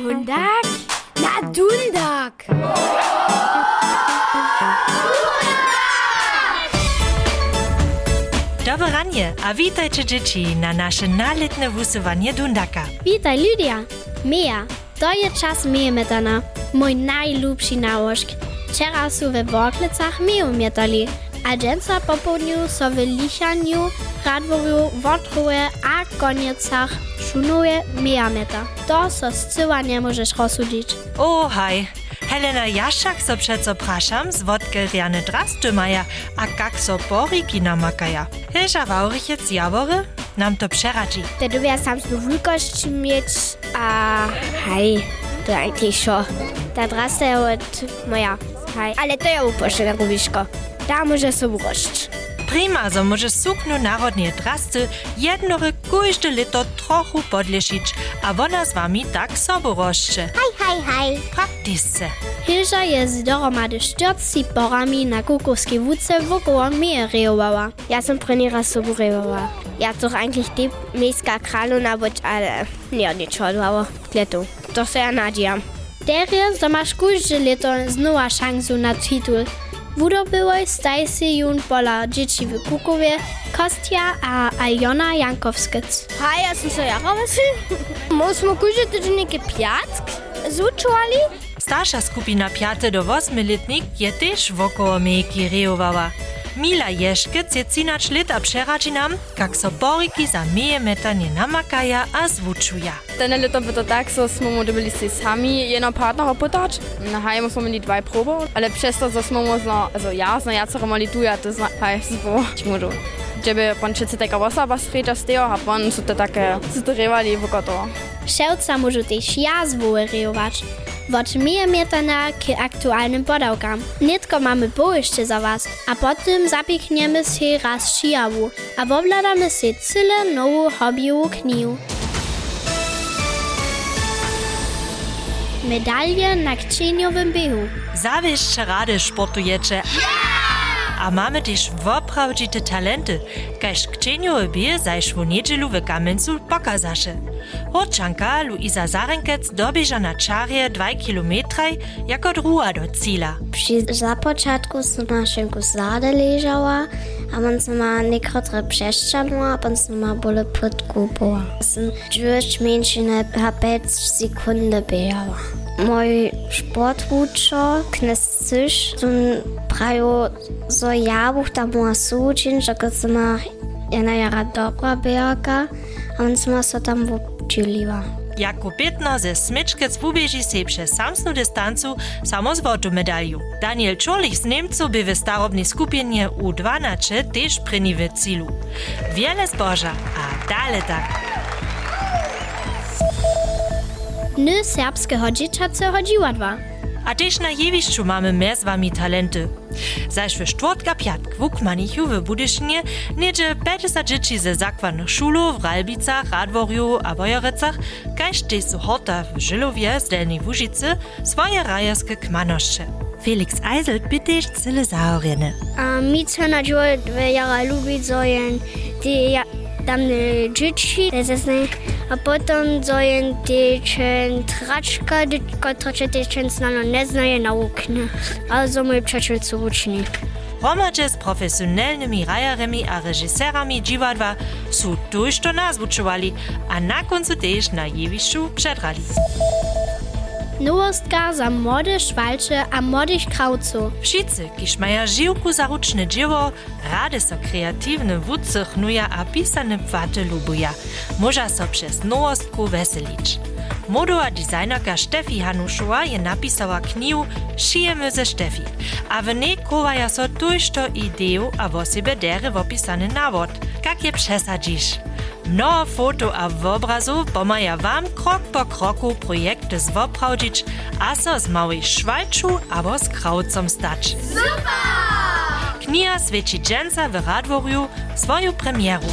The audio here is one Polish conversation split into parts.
Dundak? Na Dundak! Dobre ranie, a witajcie dzieci na nasze naletne wusowanie Dundaka. Witaj Lydia! Mia, to je czas miemetana. Mój najlubszy nałożk. Wczoraj są we Worklicach miemetali, a dżęca po południu są w Lichaniu, Radworu, Wotrowie a Koniecach szunuje miameta. To so zcyła nie możesz rozsudzić. Helena Jaszak so przeco praszam, z wodkelriane drasty maja, a kak so poriki namakaja. Hysza waurichec jawory? Nam to przeradzi. Te dubia sam tu wielkość mieć, a hej, to eigentlich schon. Ta drasta od moja, hej. Ale to je upošle, Rubiško. Da może sobie rošć. Prima, so może suknu narodnie drasty jednory kujšte lito trochu podlešić, a wona z wami tak sobo roszcze. Hej, hej, hej. Praktisce. Hilža je z dohromady 40 porami na kukovskiej wódce wokoło mnie reowała. Ja som první raz sobu reovala. Ja to eigentlich die miejska kraluna być, ale nie od niczego dłało. Kletu. To se ja nadziejam. Teraz to masz każde leto znowa szansu na tytuł. Wudobyłoj staj si jun pola dzieci w Kukowie, Kostia a Aljona Jankowskic. Hej, ja sam Vasil. Mo smo kuže tydzienike piatk zučovali. Starsza skupina piate do 8 letnik je też wokoło miejki reowała. Mila Jeszkic je cinacz lita przeradzi nam, jak so boriki za meje metanie namakaja a zwučuja. Ten leto by to tak, so smo mu dobili si sami jedno partnera pytać. Na hajmu smo dwa próby, ale przez to, że smo można, also ja, zna ja co mali tu, ja to zna, haj, zbo, čmudu. Żeby pan czy taka osoba skrzyta z tego, a pan są to takie, zrywali w koto. Ševca môžu tiež ja zvolerovať. Od milimetana k aktuálnym podávkam. Netko máme bojište za vás a potom zapikneme si raz šijavu a ovládame si celé novú hobbyovú knihu. Medalje na kčeniowym biegu. Zawieszcze rady sportujecie. A mamy też woprawdzite talenty, każ kcieniowe bie zaś w niedzielu w Kamencu pokazasze. Horczanka Luisa Zarenkec dobieża na czarje 2 km jako druga do cíla. Przy započatku som na zade ležala a on som ma niektoré přešťanula a on som ma bole pod kúpova. Som džuž menšine a 5 sekundy behala. moj šport vučo, knestiš, sun prajo so jabuh, da mora sučin, že kot sem ena jara dobra berga, a on smo se tam učiliva. Jako Bitner ze Smičkec v Ubeži sepše samsnu distancu samo z vodu medalju. Daniel Čolich z Nemcu bi v starobni skupinje U12 tež prenive cilu. Wiele zboža, a dale tak. Ny serbskiego dzieciacy chodziła dwa. A też na jewiszczu mamy my z wami talenty. Zaś w czwartka piatk w Ukmanichu w Budysznie niedzie 50 dzieci ze zakładnych szulów w Ralbicach, Radworju a Bojorecach, każ też su horta w Żylowie z Delnej Łużycy swoje rajerskie kmanoszcze. Felix Eisel by też cyle zaorjene. A mi co na dziwo dwie jara lubi, co jen ty ja tam ne dzieci, zesne, a potom co jen ty čen tračka, która cię ty čen znano ne znaje naukne. Also mój przyjaciel co ucznik. Hromadźe z profesjonalnymi rajaremi a režiserami dziwadła su tuż to nas uczywali, a na końcu też na jewiszczu przedrali. Nowostka za młode szwalcze a młodych krawców. Wszyscy, kiż maja żyłku za ruczne dzieło, rady so kreatywne wódce chnuja a pisane płaty lubuja. Można so przez nowostku weselić. Modowa designerka Steffi Hanuszowa je napisała knihu Šijemy ze Steffi, a w niej kowaja so tuż to ideju a wo siebie dere wopisany nawod, jak je przesadzisz. Mnoho foto a obrazów pomaja wam krok po kroku projekty zwoprawdzić, a so z małej szwalczu albo z krawcom stać. Super! Kniha Světí dženca w swoją premieru.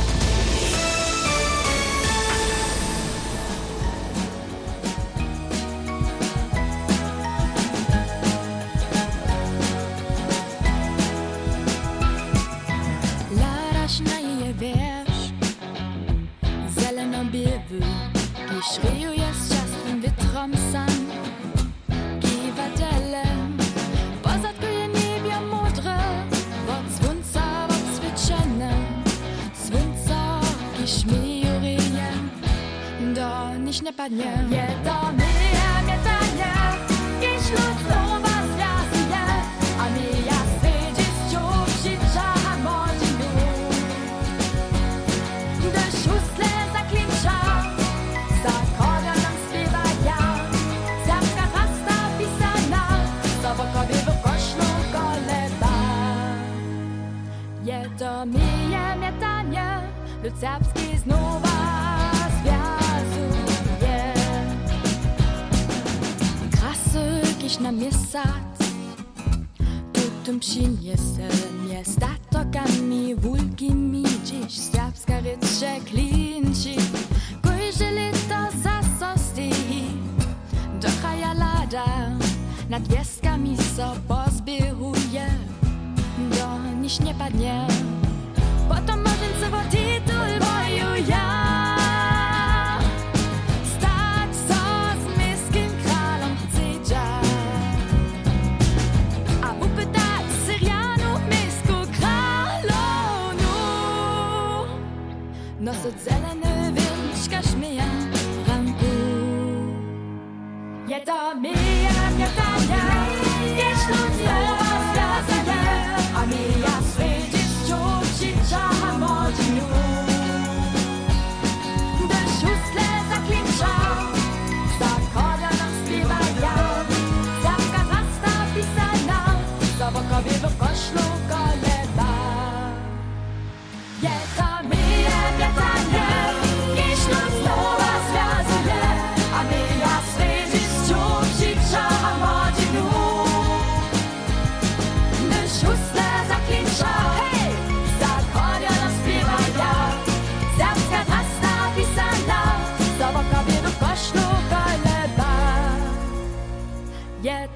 Do nich nie padnie. Nie to myje, mietanie, jeśli znowu związuje, a mi ja sydzi z ciuchsicza harmonii Gdyż usle zaklincza, zakonia nam śpiewa ja, Serbska pasta pisana, Sobokowie w koszlu koleba. Je to mietanie, lud serbski znowu związuje. Krasy kiś na miesat, tutum przyniesie miasta tokami, wulkimi, dziś serbska rycze klinci. Kujże lito zasosti, dochaja lada, nad wieskami so pozbieruje, do nich nie padnie. Potom možem se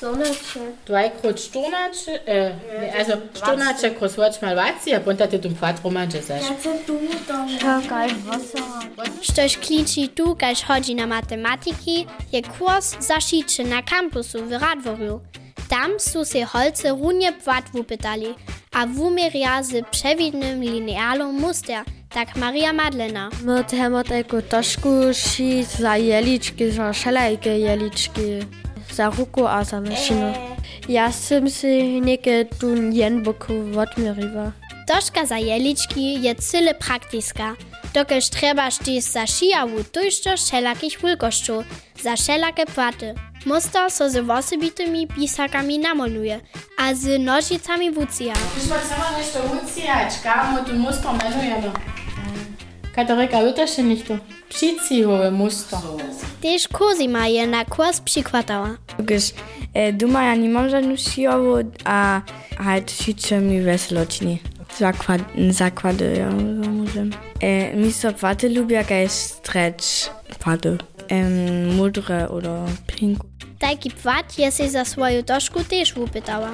to mija miatanie, lud serbski znowu związuje. Je to mija miatanie, lud serbski znowu związuje. Dwajkrot Stornače, äh, ne, also Stornače kroz več malvaci, a ponta te tum kvat romanče zaš. Štož kliči tu, kaž chodzi na matematiki, je kurs zašiče na kampusu w Radworju. Tam su se holce runie płat wupytali, a wumeria z przewidnym linealom muster, tak Maria Madlena. My temo tako tošku šiť za jeličky, za všelajke jeličky, za ruku a za mašinu. Ja som si neke tu jen boku odmiriva. Toszka za jelički je cyle praktiska, dokelž trebaš ty za šijawu tujšto všelakich wulkošću, za všelakie płaty. Muster so z osobitymi pisakami namoluje, a z nožicami wucija. Už pa samo nešto ucijać, kamo tu muster menujemo. Katarika, lutaš nicht to? Pšicihowe muster. Tež Kozima je na kurs przykładała. Gdyż e, doma ja nie mam żadną siłową, a halt šiče mi veseločni. Zakład, zakłady, ja może. E, mi so płaty lubię, jak stretch płaty. E, mudre oder pink. Taki płat je się za swoją toszku też wupytała.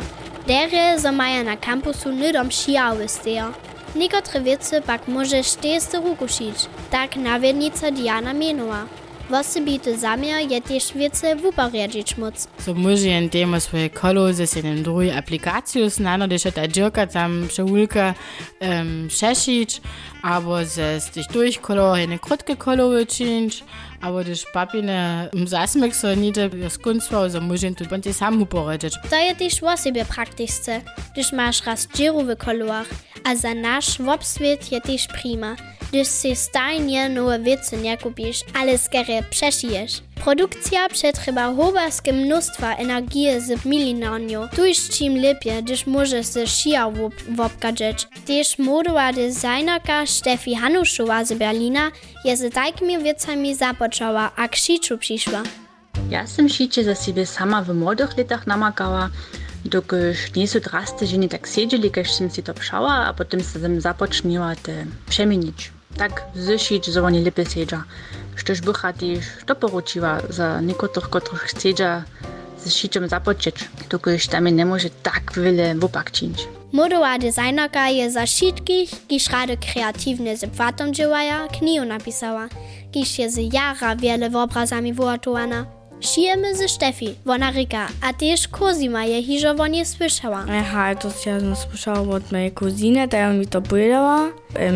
Dere, zo maja na kampusu nydom šijały steja. Niekotre wiece pak może sztejste ruku šić, tak nawiednica Diana menova. Wosebity zamiar je też wiece wuparjedzić móc. So może jen temo swoje kolo ze jednym drugi aplikaciju znano, gdyż ta dziurka tam przewulka um, przeszyć, albo ze z tych durch kolo jedne krótkie kolo wyczynić, albo gdyż papine um, zasmek so nite skunstwo, so może tu będzie sam uporadzić. To je też wosebie prakticzne, gdyż masz raz dziurowy kolor, a za nasz wobswiet je też prima, gdyż si stajnie nowe wiece nie kupisz, ale skierie przesijesz. Produkcja przetrzyma hoberskie mnóstwa energii z milinarnią, tuż czym lepiej, gdyż możesz ze szija wobkadzeć. Też modowa designerka Steffi Hanuszowa z Berlina je z takimi wiecami zapoczęła, a k sziczu przyszła. Ja sam šiče za sebe sama v młodych letach namakała, dokud nisu drastycznie tak siedzieli, kaž som si to pšała, a potem sam započniła te przemienić. Tak oni lepiej siedzą. Štož bycha też to za niekotrych, których chcedza z šičem započeć, dokud tam nie może tak wiele wupak czynić. Modowa designerka je za všetkých, kiž rade kreatívne knihu napisała, kiž je z jara wiele obrazami wyratowała. Šijeme ze Štefi, ona rika, a tež Kozima je hižovo nie słyszała. Aha, to ja słyszałam od mojej kuziny, ta mi to powiedziała.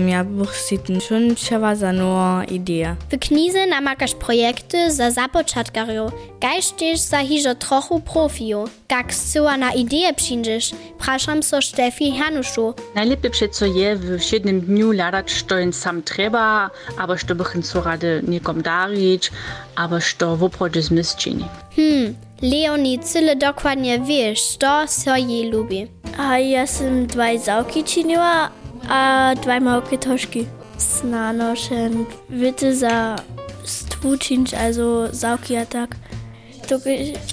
Ja bych si schon chciała za nową ideę. W knize namakaš projekty za započatkarjów, kajž tež za hižo trochu profiju. Kak zcyła na ideję przyjdziesz, praszam so Štefi Hanuszu. Najlepiej przeco je w siedmym dniu ladać, co on sam trzeba, albo co bych so rady niekom darić, albo co w oprodzie Hmm, Leonie, cyle dokładnie wiesz, co so jej lubi. A ja sam dwa załki czyniła, a dwa małe toszki. Snanoschen, witte za stwuczynć, also załki a tak. To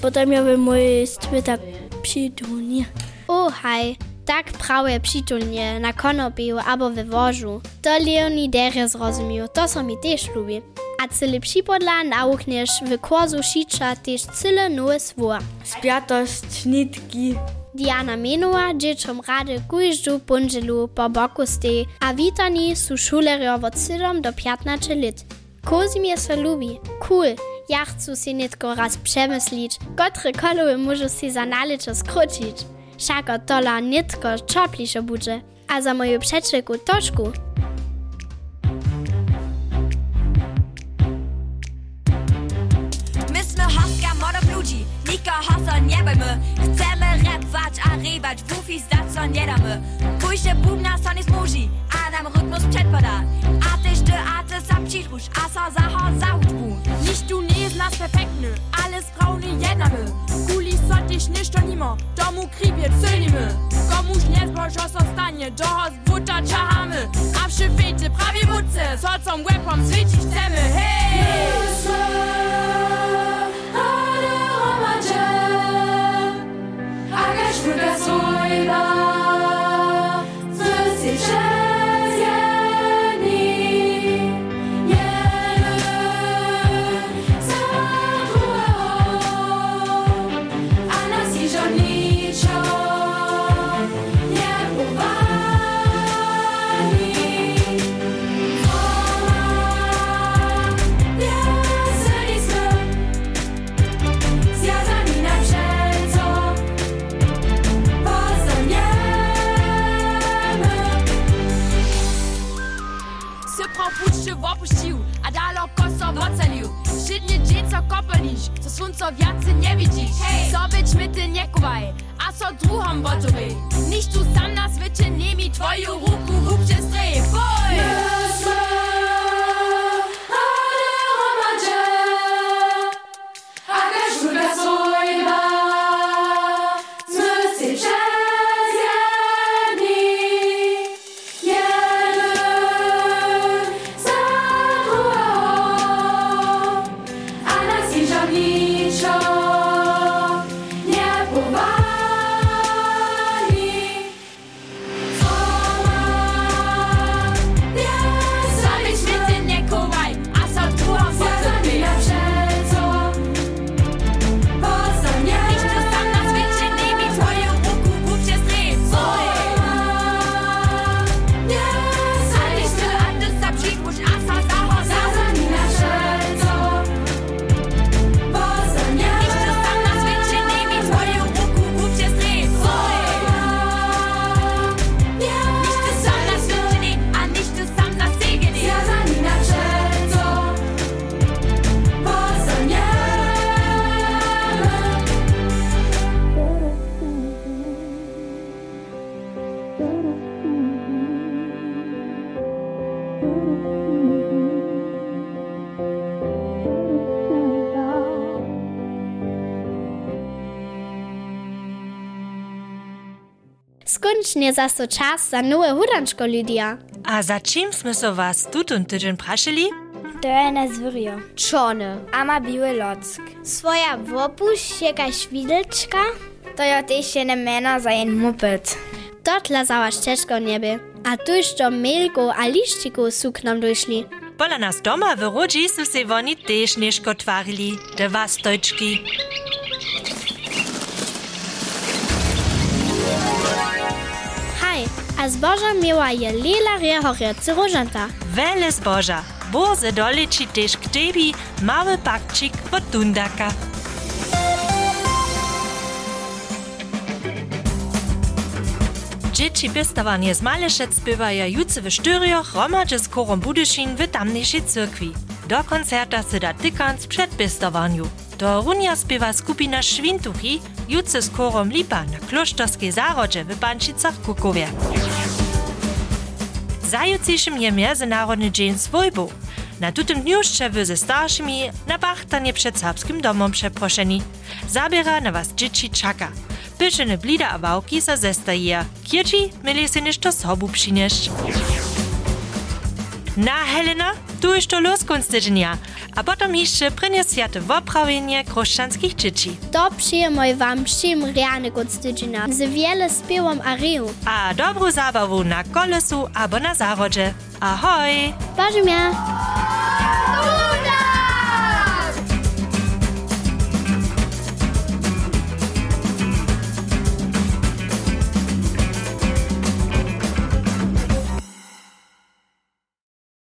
potem ja bym mój stwy tak przytulnie. O, haj, tak prawie przytulnie, na konopiu albo we wożu. To Leonie derje zrozumiał, to so mi też lubi. A cyle przypodla nauchniesz w kursu szicza też cyle nowe słowa. Spiatost, nitki. Diana menova dzieciom rady kujżdżu pundzilu po boku stej, a witani su szulerio od 7 do 15 lat. Kozimie se lubi. Cool. Ja chcę si nitko raz przemyslić, kotre kolowy mużu si za naliczo skrócić. Szako tola nitko czoplisze budże. A za moją przeczylku toczku me Chcemy repwać, arriwać, wufi zdać co nie damy Pójście bubna son jest muzi, a nam rytmus przedpada A tyś ty, a ty sam cichusz, a so zahod zautbu Nicht du nie nas perfektne alles braune jednamy Kuli sotyś niszto nimo, domu kribie cylimy Komuś nie zbożo zostanie, dohoz buta czahamy A przy fejty prawie wódce, socom łebom zwycić chcemy Hej! Yes, sir. Co słońco wiacy nie widzisz. Co być my ty nie kuwaj, a co druhom botowej. Niż tu sam na świecie nie mi twoją ruku w przez strej. Boj! Skončni za so čas za nove hudančko ljudi. A za čim smo se vas tudi un teden vprašali? To je na zvrjo. Čone. Ama biły lock. Svoja vopuš je kaj švidelčka, to jo tež je namena za en moped. Dotla zała ścieżką niebie. A tuż do Melko a liszczyku su k nam doszli. Pola nas doma w Rodzi su se woni też nieszko twarili, de was tojczki. a zboża miała je lela rehoriacy rożanta. Wele zboża. Boze doleci też k tebi mały pakcik od Dundaka. Dzieci pestowanie z bywaja juce w Štyrioch romadže z korom Budyšin w tamniejszej cyrkwi. Do koncerta se da tykans przed pestowaniu. Do runia spiewa skupina Švintuchi juce z Lipa na kloštorskiej zarodže w Bančicach Kukowie. Zajutrzejszym je Międzynarodny Dzień Swojbu. Na tutym dniu ще wy ze starszymi na bachtanie przed serbskim domom przeproszeni. Zabiera na was dzieci czaka. Pyszene blida a. Kierci mieli się niż to sobu. Na Helena, tu jest to los kunstydnia, a potem jeszcze przyniesiate woprawienie chrześcijanskich dzieci. To przyjemoj wam všim riane kunstydzina z wiele spiewom a riu. A dobrą zabawu na kolesu albo na zarodzie. Ahoj!